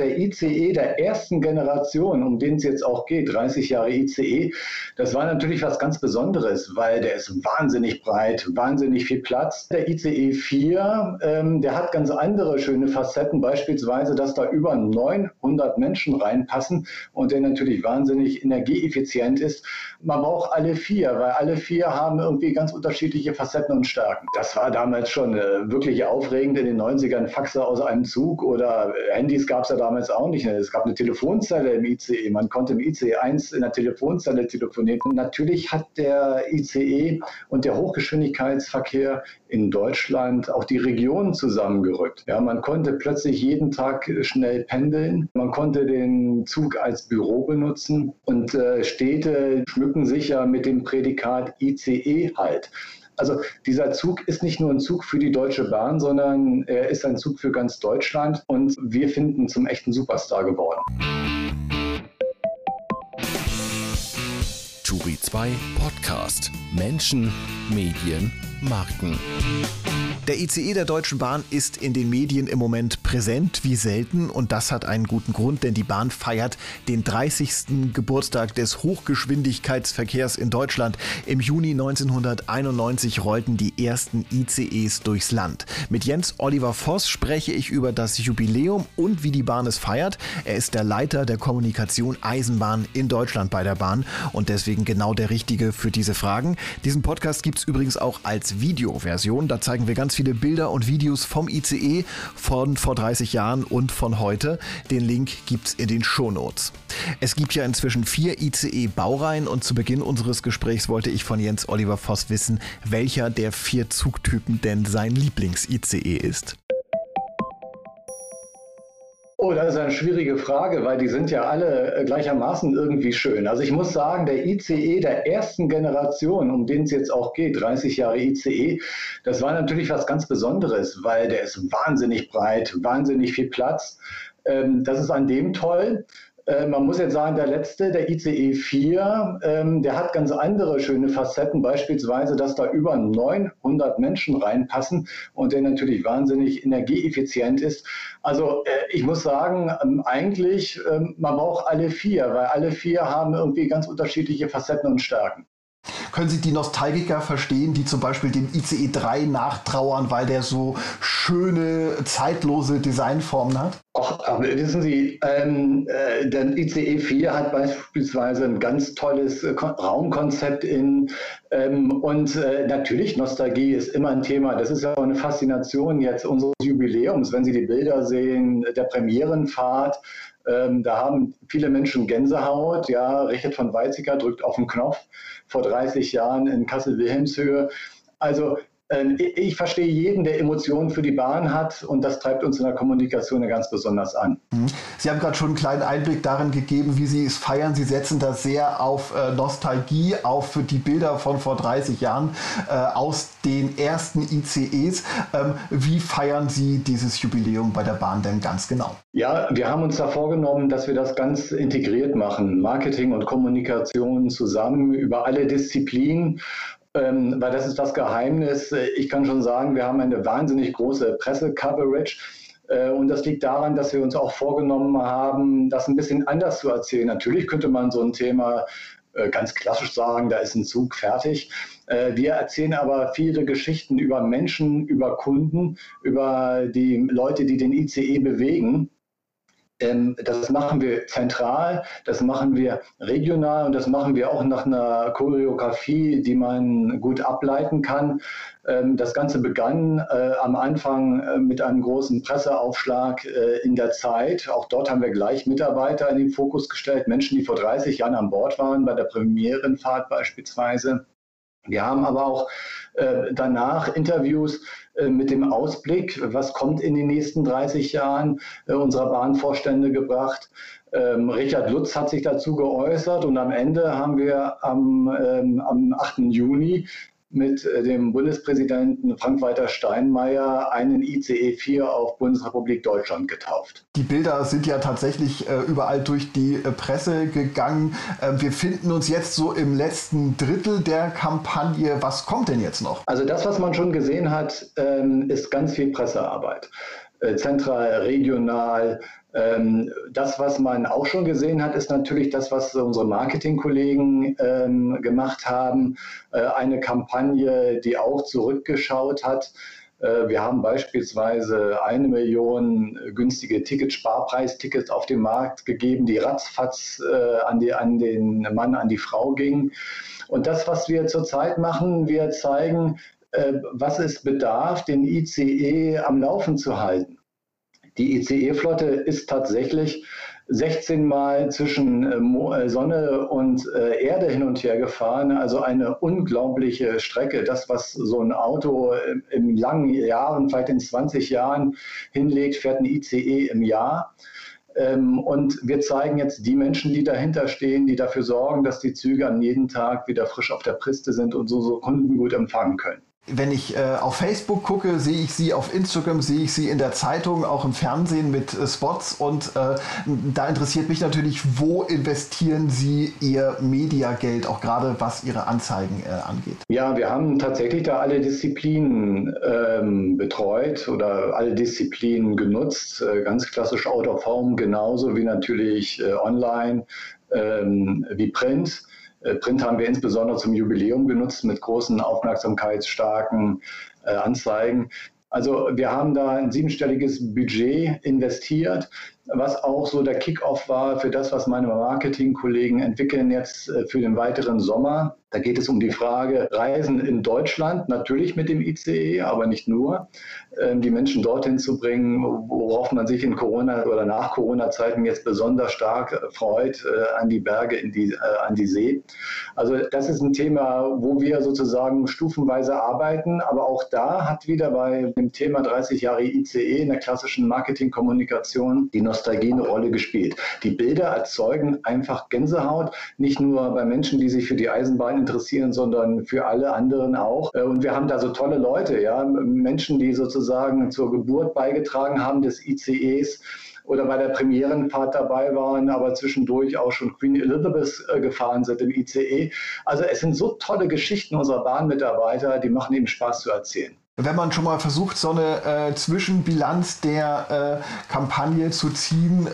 Der ICE der ersten Generation, um den es jetzt auch geht, 30 Jahre ICE, das war natürlich was ganz Besonderes, weil der ist wahnsinnig breit, wahnsinnig viel Platz. Der ICE 4, ähm, der hat ganz andere schöne Facetten, beispielsweise, dass da über 900 Menschen reinpassen und der natürlich wahnsinnig energieeffizient ist. Man braucht alle vier, weil alle vier haben irgendwie ganz unterschiedliche Facetten und Stärken. Das war damals schon äh, wirklich aufregend in den 90ern, Faxe aus einem Zug oder Handys gab es ja damals damals auch nicht. Es gab eine Telefonzelle im ICE. Man konnte im ICE 1 in der Telefonzelle telefonieren. Natürlich hat der ICE und der Hochgeschwindigkeitsverkehr in Deutschland auch die Regionen zusammengerückt. Ja, man konnte plötzlich jeden Tag schnell pendeln. Man konnte den Zug als Büro benutzen und äh, Städte schmücken sich ja mit dem Prädikat ICE halt. Also dieser Zug ist nicht nur ein Zug für die Deutsche Bahn, sondern er ist ein Zug für ganz Deutschland und wir finden zum echten Superstar geworden. Turi 2 Podcast Menschen, Medien, Marken. Der ICE der Deutschen Bahn ist in den Medien im Moment präsent wie selten und das hat einen guten Grund, denn die Bahn feiert den 30. Geburtstag des Hochgeschwindigkeitsverkehrs in Deutschland. Im Juni 1991 rollten die ersten ICEs durchs Land. Mit Jens Oliver Voss spreche ich über das Jubiläum und wie die Bahn es feiert. Er ist der Leiter der Kommunikation Eisenbahn in Deutschland bei der Bahn und deswegen genau der Richtige für diese Fragen. Diesen Podcast gibt es übrigens auch als Videoversion. Da zeigen wir ganz viele Bilder und Videos vom ICE von vor 30 Jahren und von heute. Den Link gibt's in den Shownotes. Es gibt ja inzwischen vier ICE-Baureihen und zu Beginn unseres Gesprächs wollte ich von Jens Oliver Voss wissen, welcher der vier Zugtypen denn sein Lieblings-ICE ist. Oh, das ist eine schwierige Frage, weil die sind ja alle äh, gleichermaßen irgendwie schön. Also ich muss sagen, der ICE der ersten Generation, um den es jetzt auch geht, 30 Jahre ICE, das war natürlich was ganz Besonderes, weil der ist wahnsinnig breit, wahnsinnig viel Platz. Ähm, das ist an dem toll. Äh, man muss jetzt sagen, der letzte, der ICE 4, ähm, der hat ganz andere schöne Facetten, beispielsweise, dass da über 900 Menschen reinpassen und der natürlich wahnsinnig energieeffizient ist. Also äh, ich muss sagen, ähm, eigentlich, ähm, man braucht alle vier, weil alle vier haben irgendwie ganz unterschiedliche Facetten und Stärken. Können Sie die Nostalgiker verstehen, die zum Beispiel dem ICE 3 nachtrauern, weil der so schöne, zeitlose Designformen hat? Ach, aber wissen Sie, ähm, äh, der ICE 4 hat beispielsweise ein ganz tolles äh, Raumkonzept in ähm, und äh, natürlich Nostalgie ist immer ein Thema. Das ist ja auch eine Faszination jetzt unseres Jubiläums, wenn Sie die Bilder sehen der Premierenfahrt. Ähm, da haben viele Menschen Gänsehaut. Ja, Richard von Weizsäcker drückt auf den Knopf vor 30 Jahren in Kassel-Wilhelmshöhe. Also ich verstehe jeden, der Emotionen für die Bahn hat und das treibt uns in der Kommunikation ganz besonders an. Mhm. Sie haben gerade schon einen kleinen Einblick darin gegeben, wie Sie es feiern. Sie setzen da sehr auf äh, Nostalgie, auf die Bilder von vor 30 Jahren äh, aus den ersten ICEs. Ähm, wie feiern Sie dieses Jubiläum bei der Bahn denn ganz genau? Ja, wir haben uns da vorgenommen, dass wir das ganz integriert machen. Marketing und Kommunikation zusammen über alle Disziplinen ähm, weil das ist das Geheimnis. Ich kann schon sagen, wir haben eine wahnsinnig große Presse-Coverage. Äh, und das liegt daran, dass wir uns auch vorgenommen haben, das ein bisschen anders zu erzählen. Natürlich könnte man so ein Thema äh, ganz klassisch sagen, da ist ein Zug fertig. Äh, wir erzählen aber viele Geschichten über Menschen, über Kunden, über die Leute, die den ICE bewegen. Ähm, das machen wir zentral, das machen wir regional und das machen wir auch nach einer Choreografie, die man gut ableiten kann. Ähm, das Ganze begann äh, am Anfang äh, mit einem großen Presseaufschlag äh, in der Zeit. Auch dort haben wir gleich Mitarbeiter in den Fokus gestellt, Menschen, die vor 30 Jahren an Bord waren, bei der Premierenfahrt beispielsweise. Wir haben aber auch äh, danach Interviews mit dem Ausblick, was kommt in den nächsten 30 Jahren äh, unserer Bahnvorstände gebracht. Ähm, Richard Lutz hat sich dazu geäußert und am Ende haben wir am, ähm, am 8. Juni mit äh, dem Bundespräsidenten Frank-Walter Steinmeier einen ICE 4 auf Bundesrepublik Deutschland getauft. Die Bilder sind ja tatsächlich äh, überall durch die äh, Presse gegangen. Äh, wir finden uns jetzt so im letzten Drittel der Kampagne. Was kommt denn jetzt noch? Also das, was man schon gesehen hat, ähm, ist ganz viel Pressearbeit. Äh, zentral, regional, Ähm, das, was man auch schon gesehen hat, ist natürlich das, was unsere Marketingkollegen ähm, gemacht haben. Äh, eine Kampagne, die auch zurückgeschaut hat. Äh, wir haben beispielsweise eine Million günstige Tickets, Sparpreistickets auf den Markt gegeben, die ratzfatz äh, an, die, an den Mann, an die Frau gingen. Und das, was wir zurzeit machen, wir zeigen, äh, was es bedarf, den ICE am Laufen zu halten. Die ICE-Flotte ist tatsächlich 16 Mal zwischen äh, äh, Sonne und Erde hin und her gefahren. Also eine unglaubliche Strecke. Das, was so ein Auto in langen Jahren, vielleicht in 20 Jahren hinlegt, fährt ein ICE im Jahr. Ähm, und wir zeigen jetzt die Menschen, die dahinter stehen, die dafür sorgen, dass die Züge an jedem Tag wieder frisch auf der Piste sind und so, so Kunden gut empfangen können. Wenn ich äh, auf Facebook gucke, sehe ich sie auf Instagram, sehe ich sie in der Zeitung, auch im Fernsehen mit äh, Spots. Und äh, da interessiert mich natürlich, wo investieren Sie Ihr Mediageld, auch gerade was Ihre Anzeigen äh, angeht? Ja, wir haben tatsächlich da alle Disziplinen ähm, betreut oder alle Disziplinen genutzt. Äh, ganz klassisch Out of Home, genauso wie natürlich äh, online, ähm, wie Print. Äh, Print haben wir insbesondere zum Jubiläum genutzt mit großen aufmerksamkeitsstarken äh, Anzeigen. Also wir haben da ein siebenstelliges Budget investiert was auch so der Kickoff war für das, was meine Marketingkollegen entwickeln jetzt äh, für den weiteren Sommer. Da geht es um die Frage Reisen in Deutschland, natürlich mit dem ICE, aber nicht nur, ähm, die Menschen dorthin zu bringen, worauf man sich in Corona oder nach Corona-Zeiten jetzt besonders stark äh, freut, äh, an die Berge, in die, an die See. Also das ist ein Thema, wo wir sozusagen stufenweise arbeiten, aber auch da hat wieder bei dem Thema 30 Jahre ICE in der klassischen Marketingkommunikation die Nostalgie eine Rolle gespielt. Die Bilder erzeugen einfach Gänsehaut, nicht nur bei Menschen, die sich für die Eisenbahn interessieren, sondern für alle anderen auch. Äh, und wir haben da so tolle Leute, ja, Menschen, die sozusagen zur Geburt beigetragen haben des ICEs oder bei der Premierenfahrt dabei waren, aber zwischendurch auch schon Queen Elizabeth äh, gefahren sind im ICE. Also es sind so tolle Geschichten unserer Bahnmitarbeiter, die machen eben Spaß zu erzählen wenn man schon mal versucht, so eine äh, Zwischenbilanz der äh, Kampagne zu ziehen, äh,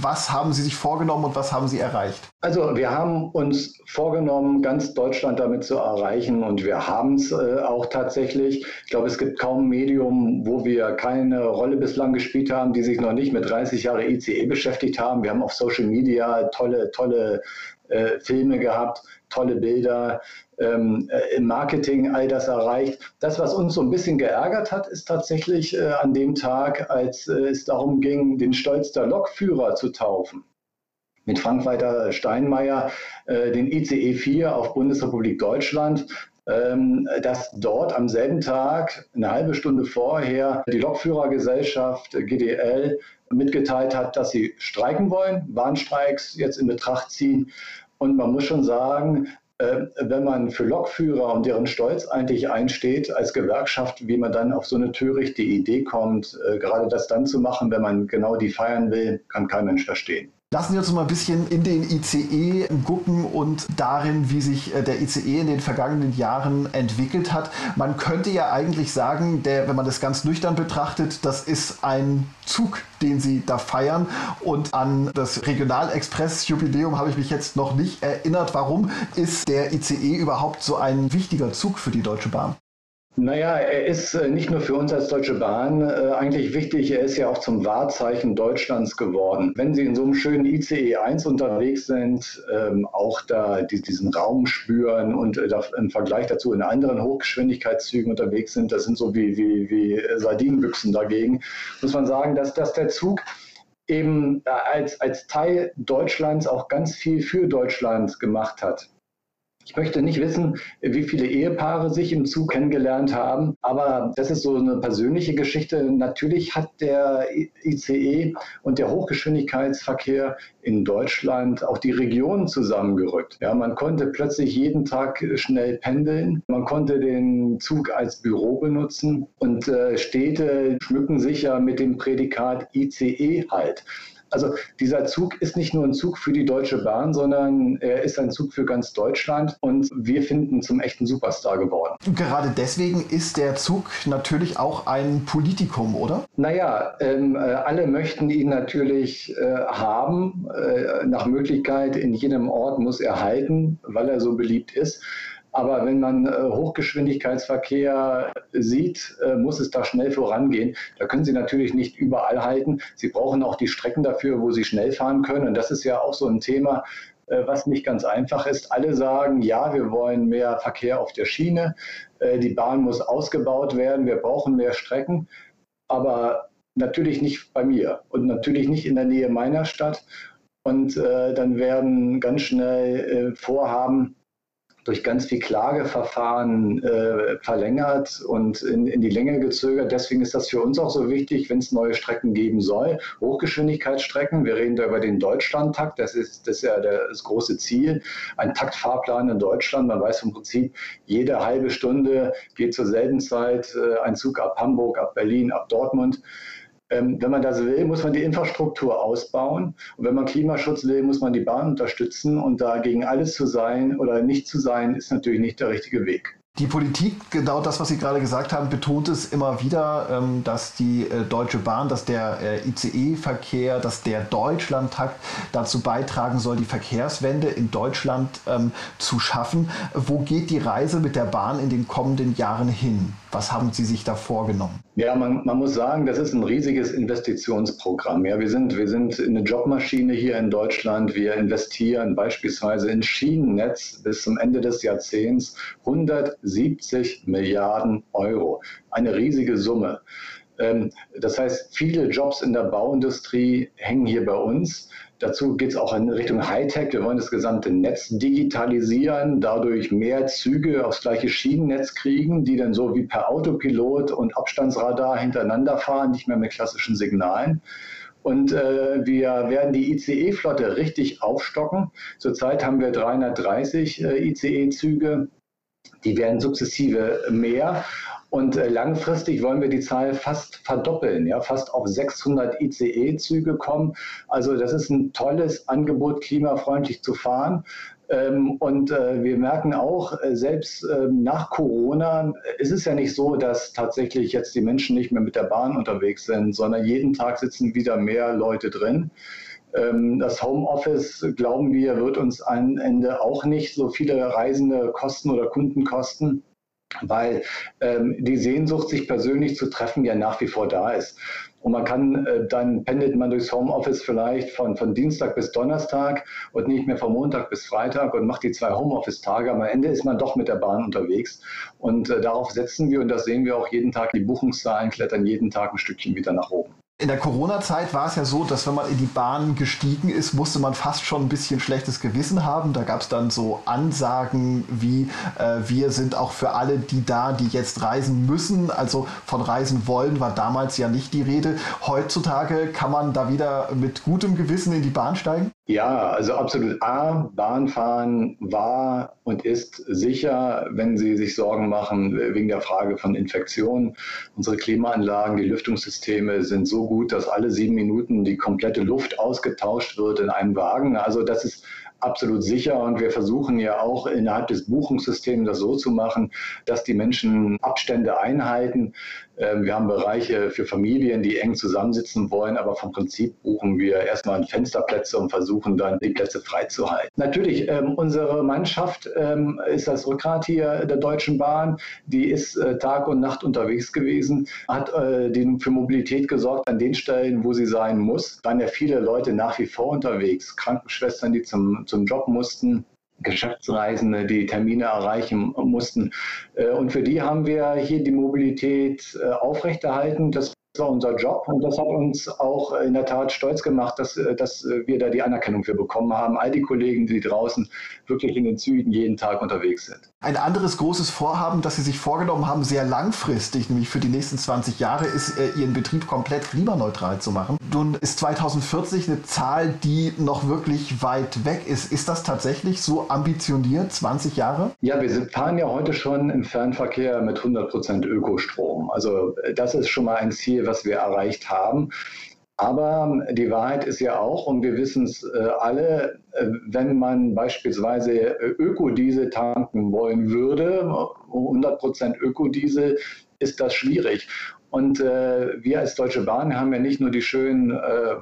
was haben Sie sich vorgenommen und was haben Sie erreicht? Also wir haben uns vorgenommen, ganz Deutschland damit zu erreichen und wir haben es äh, auch tatsächlich. Ich glaube, es gibt kaum ein Medium, wo wir keine Rolle bislang gespielt haben, die sich noch nicht mit 30 Jahre ICE beschäftigt haben. Wir haben auf Social Media tolle, tolle äh, Filme gehabt, tolle Bilder, ähm, äh, im Marketing all das erreicht. Das, was uns so ein bisschen geärgert hat, ist tatsächlich äh, an dem Tag, als äh, es darum ging, den Stolz der Lokführer zu taufen. Mit Frank-Walter Steinmeier, äh, den ICE 4 auf Bundesrepublik Deutschland, dass dort am selben Tag, eine halbe Stunde vorher, die Lokführergesellschaft GDL mitgeteilt hat, dass sie streiken wollen, Bahnstreiks jetzt in Betracht ziehen. Und man muss schon sagen, äh, wenn man für Lokführer und deren Stolz eigentlich einsteht als Gewerkschaft, wie man dann auf so eine törichte Idee kommt, äh, gerade das dann zu machen, wenn man genau die feiern will, kann kein Mensch verstehen. Lassen Sie uns mal ein bisschen in den ICE gucken und darin, wie sich äh, der ICE in den vergangenen Jahren entwickelt hat. Man könnte ja eigentlich sagen, der, wenn man das ganz nüchtern betrachtet, das ist ein Zug, den Sie da feiern. Und an das Regionalexpress-Jubiläum habe ich mich jetzt noch nicht erinnert. Warum ist der ICE überhaupt so ein wichtiger Zug für die Deutsche Bahn? Naja, er ist äh, nicht nur für uns als Deutsche Bahn äh, eigentlich wichtig, er ist ja auch zum Wahrzeichen Deutschlands geworden. Wenn Sie in so einem schönen ICE 1 unterwegs sind, ähm, auch da die, diesen Raum spüren und äh, im Vergleich dazu in anderen Hochgeschwindigkeitszügen unterwegs sind, das sind so wie, wie, wie Sardinenbüchsen dagegen, muss man sagen, dass, dass der Zug eben als, als Teil Deutschlands auch ganz viel für Deutschland gemacht hat. Ich möchte nicht wissen, wie viele Ehepaare sich im Zug kennengelernt haben, aber das ist so eine persönliche Geschichte. Natürlich hat der ICE und der Hochgeschwindigkeitsverkehr in Deutschland auch die Regionen zusammengerückt. Ja, man konnte plötzlich jeden Tag schnell pendeln, man konnte den Zug als Büro benutzen und äh, Städte schmücken sich ja mit dem Prädikat ICE halt. Also dieser Zug ist nicht nur ein Zug für die Deutsche Bahn, sondern er ist ein Zug für ganz Deutschland und wir finden zum echten Superstar geworden. Gerade deswegen ist der Zug natürlich auch ein Politikum, oder? Naja, ähm, äh, alle möchten ihn natürlich äh, haben. Äh, nach Möglichkeit in jedem Ort muss er halten, weil er so beliebt ist. Aber wenn man äh, Hochgeschwindigkeitsverkehr sieht, äh, muss es da schnell vorangehen. Da können Sie natürlich nicht überall halten. Sie brauchen auch die Strecken dafür, wo Sie schnell fahren können. Und das ist ja auch so ein Thema, äh, was nicht ganz einfach ist. Alle sagen, ja, wir wollen mehr Verkehr auf der Schiene. Die Bahn muss ausgebaut werden. Wir brauchen mehr Strecken. Aber natürlich nicht bei mir und natürlich nicht in der Nähe meiner Stadt. Und dann werden ganz schnell Vorhaben durch ganz viel Klageverfahren äh, verlängert und in, in, die Länge gezögert. Deswegen ist das für uns auch so wichtig, wenn es neue Strecken geben soll. Hochgeschwindigkeitsstrecken, wir reden da über den Deutschlandtakt, das ist, das ist ja das große Ziel. Ein Taktfahrplan in Deutschland, man weiß im Prinzip, jede halbe Stunde geht zur selben Zeit äh, ein Zug ab Hamburg, ab Berlin, ab Dortmund. Ähm, wenn man das will, muss man die Infrastruktur ausbauen. Und wenn man Klimaschutz will, muss man die Bahn unterstützen. Und dagegen alles zu sein oder nicht zu sein, ist natürlich nicht der richtige Weg. Die Politik, genau das, was Sie gerade gesagt haben, betont es immer wieder, ähm, dass die äh, Deutsche Bahn, dass der äh, ICE-Verkehr, dass der Deutschlandtakt dazu beitragen soll, die Verkehrswende in Deutschland ähm, zu schaffen. Wo geht die Reise mit der Bahn in den kommenden Jahren hin? Was haben Sie sich da vorgenommen? Ja, man, man, muss sagen, das ist ein riesiges Investitionsprogramm. Ja, wir sind, wir sind eine Jobmaschine hier in Deutschland. Wir investieren beispielsweise in Schienennetz bis zum Ende des Jahrzehnts 170 Milliarden Euro. Eine riesige Summe. Ähm, das heißt, viele Jobs in der Bauindustrie hängen hier bei uns. Dazu geht es auch in Richtung Hightech. Wir wollen das gesamte Netz digitalisieren, dadurch mehr Züge aufs gleiche Schienennetz kriegen, die dann so wie per Autopilot und Abstandsradar hintereinander fahren, nicht mehr mit klassischen Signalen. Und äh, wir werden die ICE-Flotte richtig aufstocken. Zurzeit haben wir 330 äh, ICE-Züge. Die werden sukzessive mehr. Und äh, langfristig wollen wir die Zahl fast verdoppeln, ja, fast auf 600 ICE-Züge kommen. Also das ist ein tolles Angebot, klimafreundlich zu fahren. Ähm, und äh, wir merken auch, äh, selbst ähm, nach Corona ist es ja nicht so, dass tatsächlich jetzt die Menschen nicht mehr mit der Bahn unterwegs sind, sondern jeden Tag sitzen wieder mehr Leute drin. Ähm, das Homeoffice, glauben wir, wird uns am Ende auch nicht so viele Reisende kosten oder Kunden kosten weil ähm, die Sehnsucht, sich persönlich zu treffen, ja nach wie vor da ist. Und man kann, äh, dann pendelt man durchs Homeoffice vielleicht von, von Dienstag bis Donnerstag und nicht mehr von Montag bis Freitag und macht die zwei Homeoffice-Tage. Am Ende ist man doch mit der Bahn unterwegs. Und äh, darauf setzen wir und das sehen wir auch jeden Tag. Die Buchungszahlen klettern jeden Tag ein Stückchen wieder nach oben. In der Corona-Zeit war es ja so, dass wenn man in die Bahn gestiegen ist, musste man fast schon ein bisschen schlechtes Gewissen haben. Da gab es dann so Ansagen wie, äh, wir sind auch für alle die da, die jetzt reisen müssen. Also von Reisen wollen war damals ja nicht die Rede. Heutzutage kann man da wieder mit gutem Gewissen in die Bahn steigen? Ja, also absolut. A, Bahnfahren war und ist sicher, wenn Sie sich Sorgen machen wegen der Frage von Infektionen. Unsere Klimaanlagen, die Lüftungssysteme sind so gut, dass alle sieben Minuten die komplette Luft ausgetauscht wird in einem Wagen. Also das ist absolut sicher und wir versuchen ja auch innerhalb des Buchungssystems das so zu machen, dass die Menschen Abstände einhalten. Ähm, wir haben Bereiche für Familien, die eng zusammensitzen wollen, aber vom Prinzip buchen wir erstmal Fensterplätze und versuchen dann die Plätze freizuhalten. Natürlich, ähm, unsere Mannschaft ähm, ist das Rückgrat hier der Deutschen Bahn. Die ist äh, Tag und Nacht unterwegs gewesen, hat äh, für Mobilität gesorgt an den Stellen, wo sie sein muss. Waren ja viele Leute nach wie vor unterwegs, Krankenschwestern, die zum, zum Job mussten. Geschäftsreisende, die Termine erreichen mussten. Äh, und für die haben wir hier die Mobilität äh, aufrechterhalten. Das war unser Job und das hat uns auch in der Tat stolz gemacht, dass, äh, dass wir da die Anerkennung für bekommen haben. All die Kollegen, die draußen wirklich in den Zügen jeden Tag unterwegs sind. Ein anderes großes Vorhaben, das Sie sich vorgenommen haben, sehr langfristig, nämlich für die nächsten 20 Jahre, ist, äh, Ihren Betrieb komplett klimaneutral zu machen. Nun ist 2040 eine Zahl, die noch wirklich weit weg ist. Ist das tatsächlich so ambitioniert, 20 Jahre? Ja, wir fahren ja heute schon im Fernverkehr mit 100 Prozent Ökostrom. Also äh, das ist schon mal ein Ziel, was wir erreicht haben. Aber die Wahrheit ist ja auch, und wir wissen es äh, alle, äh, wenn man beispielsweise äh, Ökodiesel tanken wollen würde, 100% Ökodiesel, ist das schwierig. Und äh, wir als Deutsche Bahn haben ja nicht nur die schönen äh,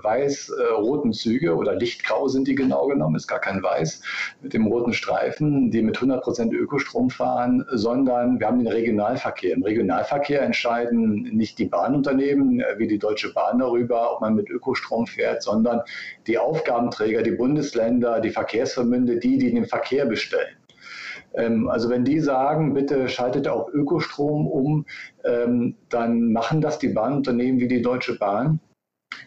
weiß-roten Züge oder lichtgrau sind die genau genommen, ist gar kein Weiß mit dem roten Streifen, die mit 100% Ökostrom fahren, sondern wir haben den Regionalverkehr. Im Regionalverkehr entscheiden nicht die Bahnunternehmen äh, wie die Deutsche Bahn darüber, ob man mit Ökostrom fährt, sondern die Aufgabenträger, die Bundesländer, die Verkehrsverbünde, die, die den Verkehr bestellen. Ähm, also wenn die sagen, bitte schaltet auf Ökostrom um, ähm, dann machen das die Bahnunternehmen wie die Deutsche Bahn.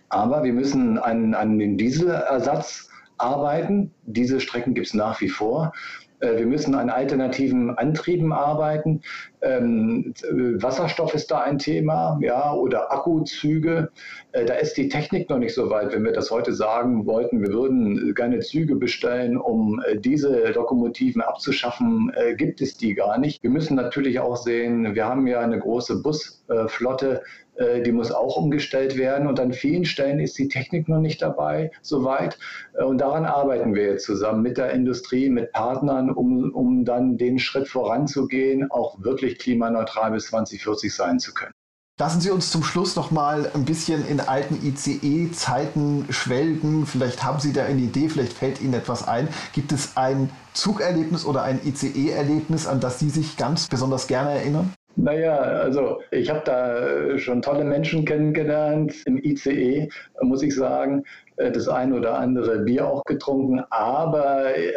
Aber wir müssen an, an den Dieselersatz arbeiten. Diese Strecken gibt es nach wie vor. Äh, wir müssen an alternativen Antrieben arbeiten. Ähm, Wasserstoff ist da ein Thema, ja, oder Akkuzüge. Äh, da ist die Technik noch nicht so weit. Wenn wir das heute sagen wollten, wir würden gerne Züge bestellen, um äh, diese Lokomotiven abzuschaffen, gibt es die gar nicht. Wir müssen natürlich auch sehen, wir haben ja eine große Busflotte äh, die muss auch umgestellt werden. Und an vielen Stellen ist die Technik noch nicht dabei, soweit. Äh, und daran arbeiten wir jetzt zusammen mit der Industrie, mit Partnern, um, um dann den Schritt voranzugehen, auch wirklich klimaneutral bis 2040 sein zu können. Lassen Sie uns zum Schluss noch mal ein bisschen in alten ICE-Zeiten schwelgen. Vielleicht haben Sie da eine Idee, vielleicht fällt Ihnen etwas ein. Gibt es ein Zugerlebnis oder ein ICE-Erlebnis, an das Sie sich ganz besonders gerne erinnern? Naja, also ich habe da schon tolle Menschen kennengelernt im ICE, muss ich sagen. Äh, das ein oder andere Bier auch getrunken, aber äh,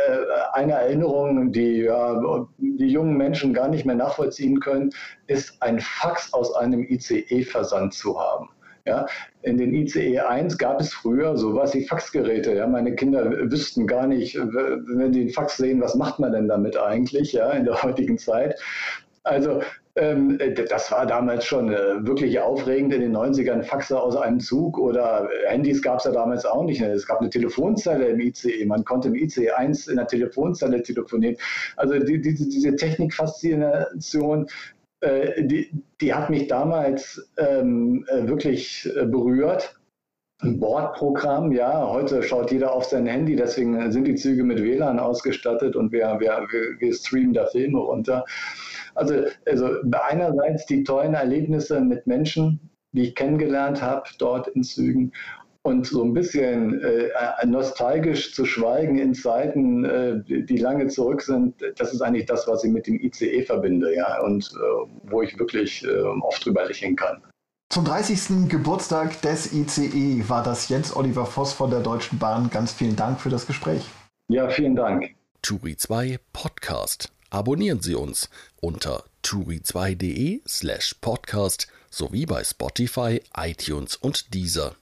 eine Erinnerung, die ja, die jungen Menschen gar nicht mehr nachvollziehen können, ist ein Fax aus einem ICE versandt zu haben. Ja, in den ICE 1 gab es früher sowas wie Faxgeräte. Ja, meine Kinder wüssten gar nicht, wenn die den Fax sehen, was macht man denn damit eigentlich ja, in der heutigen Zeit. Also das war damals schon äh, wirklich aufregend in den 90ern, Faxe aus einem Zug oder Handys gab es ja damals auch nicht. Es gab eine Telefonzelle im ICE, man konnte im ICE 1 in der Telefonzelle telefonieren. Also die, die, diese Technikfaszination, äh, die, die, hat mich damals ähm, äh, wirklich äh, berührt. Ein Bordprogramm, ja, heute schaut jeder auf sein Handy, deswegen sind die Züge mit WLAN ausgestattet und wir, wir, wir streamen da Filme runter. Also, also einerseits die tollen Erlebnisse mit Menschen, die ich kennengelernt habe dort in Zügen und so ein bisschen äh, nostalgisch zu schweigen in Zeiten, äh, die lange zurück sind, das ist eigentlich das, was ich mit dem ICE verbinde, ja, und äh, wo ich wirklich äh, oft drüber lächeln kann. Zum 30. Geburtstag des ICE war das Jens Oliver Voss von der Deutschen Bahn. Ganz vielen Dank für das Gespräch. Ja, vielen Dank. Turi 2 Podcast abonnieren Sie uns unter turi2.de slash podcast sowie bei Spotify, iTunes und Deezer.